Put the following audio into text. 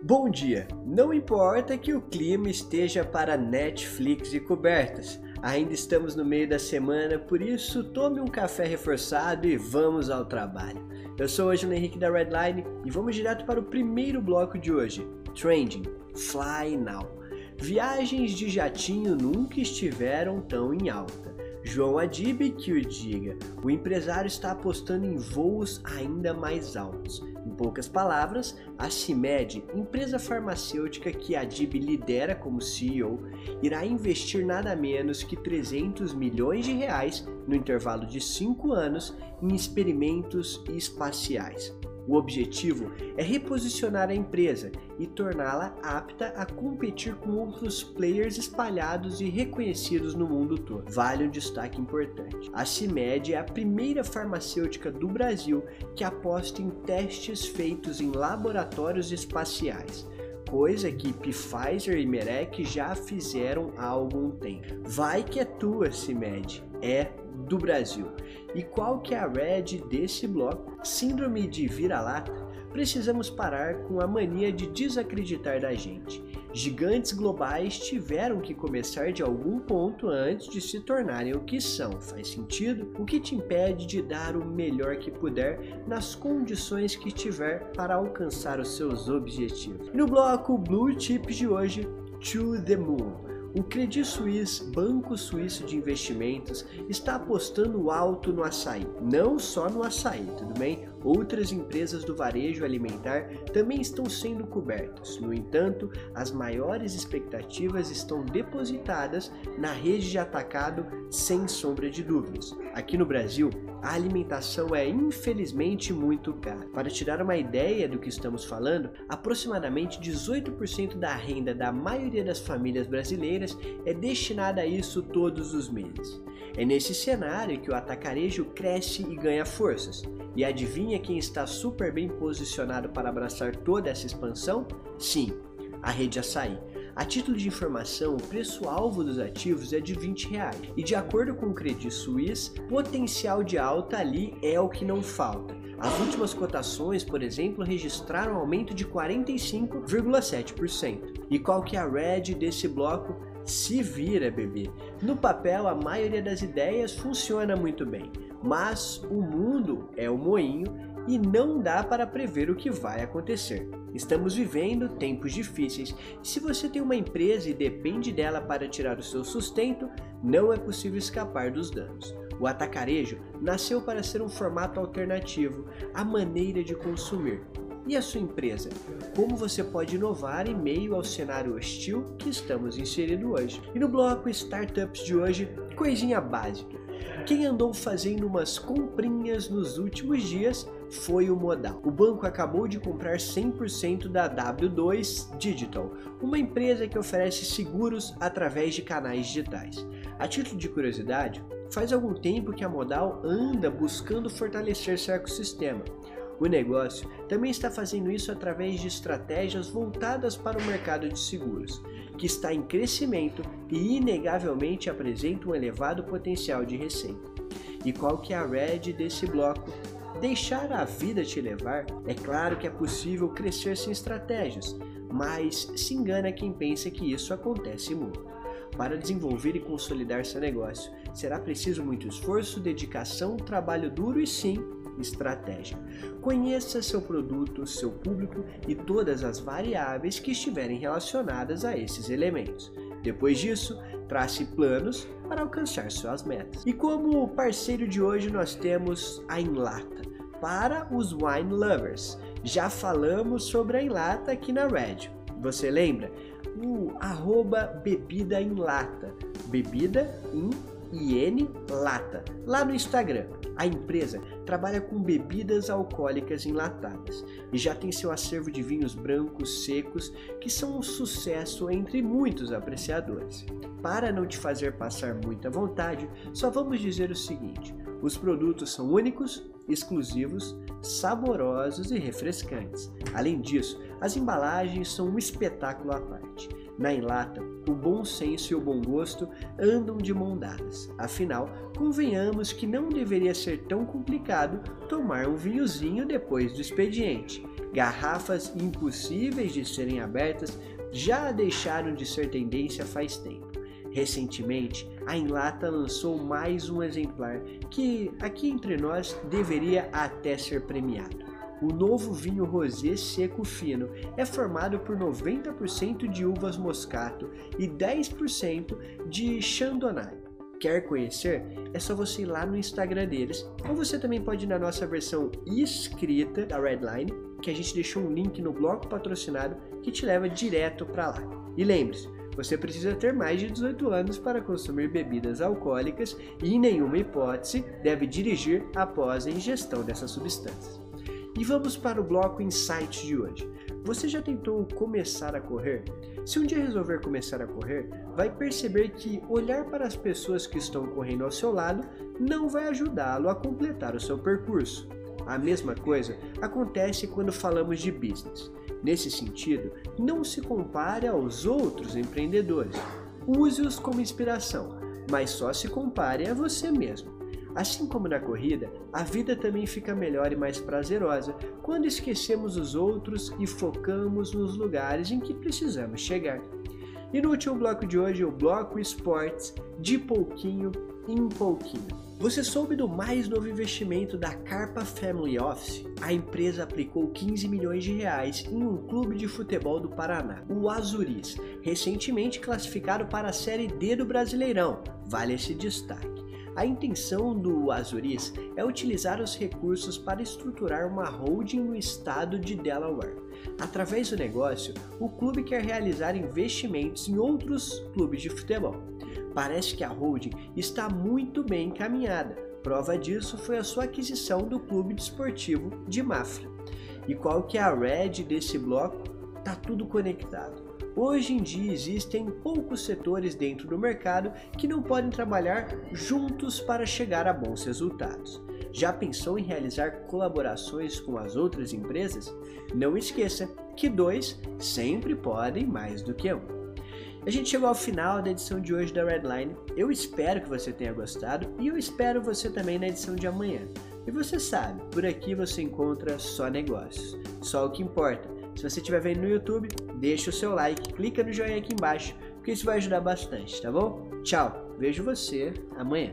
Bom dia! Não importa que o clima esteja para Netflix e cobertas, ainda estamos no meio da semana, por isso tome um café reforçado e vamos ao trabalho. Eu sou hoje o Henrique da Redline e vamos direto para o primeiro bloco de hoje: Trending Fly Now. Viagens de jatinho nunca estiveram tão em alta. João Adib que o diga, o empresário está apostando em voos ainda mais altos. Poucas palavras, a CIMED, empresa farmacêutica que a Adib lidera como CEO, irá investir nada menos que 300 milhões de reais no intervalo de 5 anos em experimentos espaciais. O objetivo é reposicionar a empresa e torná-la apta a competir com outros players espalhados e reconhecidos no mundo todo. Vale um destaque importante: a CIMED é a primeira farmacêutica do Brasil que aposta em testes feitos em laboratórios espaciais coisa que Pfizer e Merck já fizeram há algum tempo. Vai que é tua, CIMED. É do Brasil. E qual que é a red desse bloco? Síndrome de vira-lata? Precisamos parar com a mania de desacreditar da gente. Gigantes globais tiveram que começar de algum ponto antes de se tornarem o que são. Faz sentido? O que te impede de dar o melhor que puder nas condições que tiver para alcançar os seus objetivos? No bloco Blue Chips de hoje, To the Moon. O Credit Suisse, banco suíço de investimentos, está apostando alto no açaí. Não só no açaí, tudo bem? Outras empresas do varejo alimentar também estão sendo cobertas. No entanto, as maiores expectativas estão depositadas na rede de atacado, sem sombra de dúvidas. Aqui no Brasil, a alimentação é infelizmente muito cara. Para te dar uma ideia do que estamos falando, aproximadamente 18% da renda da maioria das famílias brasileiras é destinada a isso todos os meses. É nesse cenário que o atacarejo cresce e ganha forças. E adivinha quem está super bem posicionado para abraçar toda essa expansão? Sim, a rede Açaí. A título de informação, o preço-alvo dos ativos é de 20 reais. E de acordo com o Credit Suisse, potencial de alta ali é o que não falta. As últimas cotações, por exemplo, registraram um aumento de 45,7%. E qual que é a red desse bloco? Se vira, bebê. No papel, a maioria das ideias funciona muito bem, mas o mundo é o moinho e não dá para prever o que vai acontecer. Estamos vivendo tempos difíceis se você tem uma empresa e depende dela para tirar o seu sustento, não é possível escapar dos danos. O atacarejo nasceu para ser um formato alternativo à maneira de consumir. E a sua empresa? Como você pode inovar em meio ao cenário hostil que estamos inserindo hoje? E no bloco Startups de hoje, coisinha básica. Quem andou fazendo umas comprinhas nos últimos dias foi o Modal. O banco acabou de comprar 100% da W2 Digital, uma empresa que oferece seguros através de canais digitais. A título de curiosidade, faz algum tempo que a Modal anda buscando fortalecer seu ecossistema. O negócio também está fazendo isso através de estratégias voltadas para o mercado de seguros, que está em crescimento e inegavelmente apresenta um elevado potencial de receita. E qual que é a red desse bloco? Deixar a vida te levar? É claro que é possível crescer sem estratégias, mas se engana quem pensa que isso acontece muito. Para desenvolver e consolidar seu negócio, será preciso muito esforço, dedicação, trabalho duro e sim, estratégia. Conheça seu produto, seu público e todas as variáveis que estiverem relacionadas a esses elementos. Depois disso, trace planos para alcançar suas metas. E como parceiro de hoje nós temos a Enlata para os wine lovers. Já falamos sobre a Enlata aqui na Red. Você lembra? O arroba bebida em lata. Bebida em IN Lata, lá no Instagram. A empresa trabalha com bebidas alcoólicas enlatadas e já tem seu acervo de vinhos brancos secos que são um sucesso entre muitos apreciadores. Para não te fazer passar muita vontade, só vamos dizer o seguinte: os produtos são únicos, exclusivos, saborosos e refrescantes. Além disso, as embalagens são um espetáculo à parte Na Enlata, o bom senso e o bom gosto andam de mão dadas. Afinal, convenhamos que não deveria ser tão complicado tomar um vinhozinho depois do expediente. Garrafas impossíveis de serem abertas já deixaram de ser tendência faz tempo. Recentemente, a Enlata lançou mais um exemplar que, aqui entre nós, deveria até ser premiado. O novo vinho rosé seco fino é formado por 90% de uvas moscato e 10% de chardonnay. Quer conhecer? É só você ir lá no Instagram deles, ou você também pode ir na nossa versão escrita da Redline, que a gente deixou um link no bloco patrocinado que te leva direto para lá. E lembre-se, você precisa ter mais de 18 anos para consumir bebidas alcoólicas e, em nenhuma hipótese, deve dirigir após a ingestão dessas substâncias. E vamos para o bloco Insights de hoje. Você já tentou começar a correr? Se um dia resolver começar a correr, vai perceber que olhar para as pessoas que estão correndo ao seu lado não vai ajudá-lo a completar o seu percurso. A mesma coisa acontece quando falamos de business. Nesse sentido, não se compare aos outros empreendedores. Use-os como inspiração, mas só se compare a você mesmo. Assim como na corrida, a vida também fica melhor e mais prazerosa quando esquecemos os outros e focamos nos lugares em que precisamos chegar. E no último bloco de hoje, o bloco esportes, de pouquinho em pouquinho. Você soube do mais novo investimento da Carpa Family Office? A empresa aplicou 15 milhões de reais em um clube de futebol do Paraná, o Azuris, recentemente classificado para a Série D do Brasileirão. Vale esse destaque. A intenção do Azuris é utilizar os recursos para estruturar uma holding no estado de Delaware. Através do negócio, o clube quer realizar investimentos em outros clubes de futebol. Parece que a holding está muito bem encaminhada. Prova disso foi a sua aquisição do clube desportivo de Mafra. E qual que é a red desse bloco? Tá tudo conectado. Hoje em dia existem poucos setores dentro do mercado que não podem trabalhar juntos para chegar a bons resultados. Já pensou em realizar colaborações com as outras empresas? Não esqueça que dois sempre podem mais do que um. A gente chegou ao final da edição de hoje da Redline. Eu espero que você tenha gostado e eu espero você também na edição de amanhã. E você sabe, por aqui você encontra só negócios, só o que importa se você estiver vendo no YouTube, deixa o seu like, clica no joinha aqui embaixo, porque isso vai ajudar bastante, tá bom? Tchau, vejo você amanhã.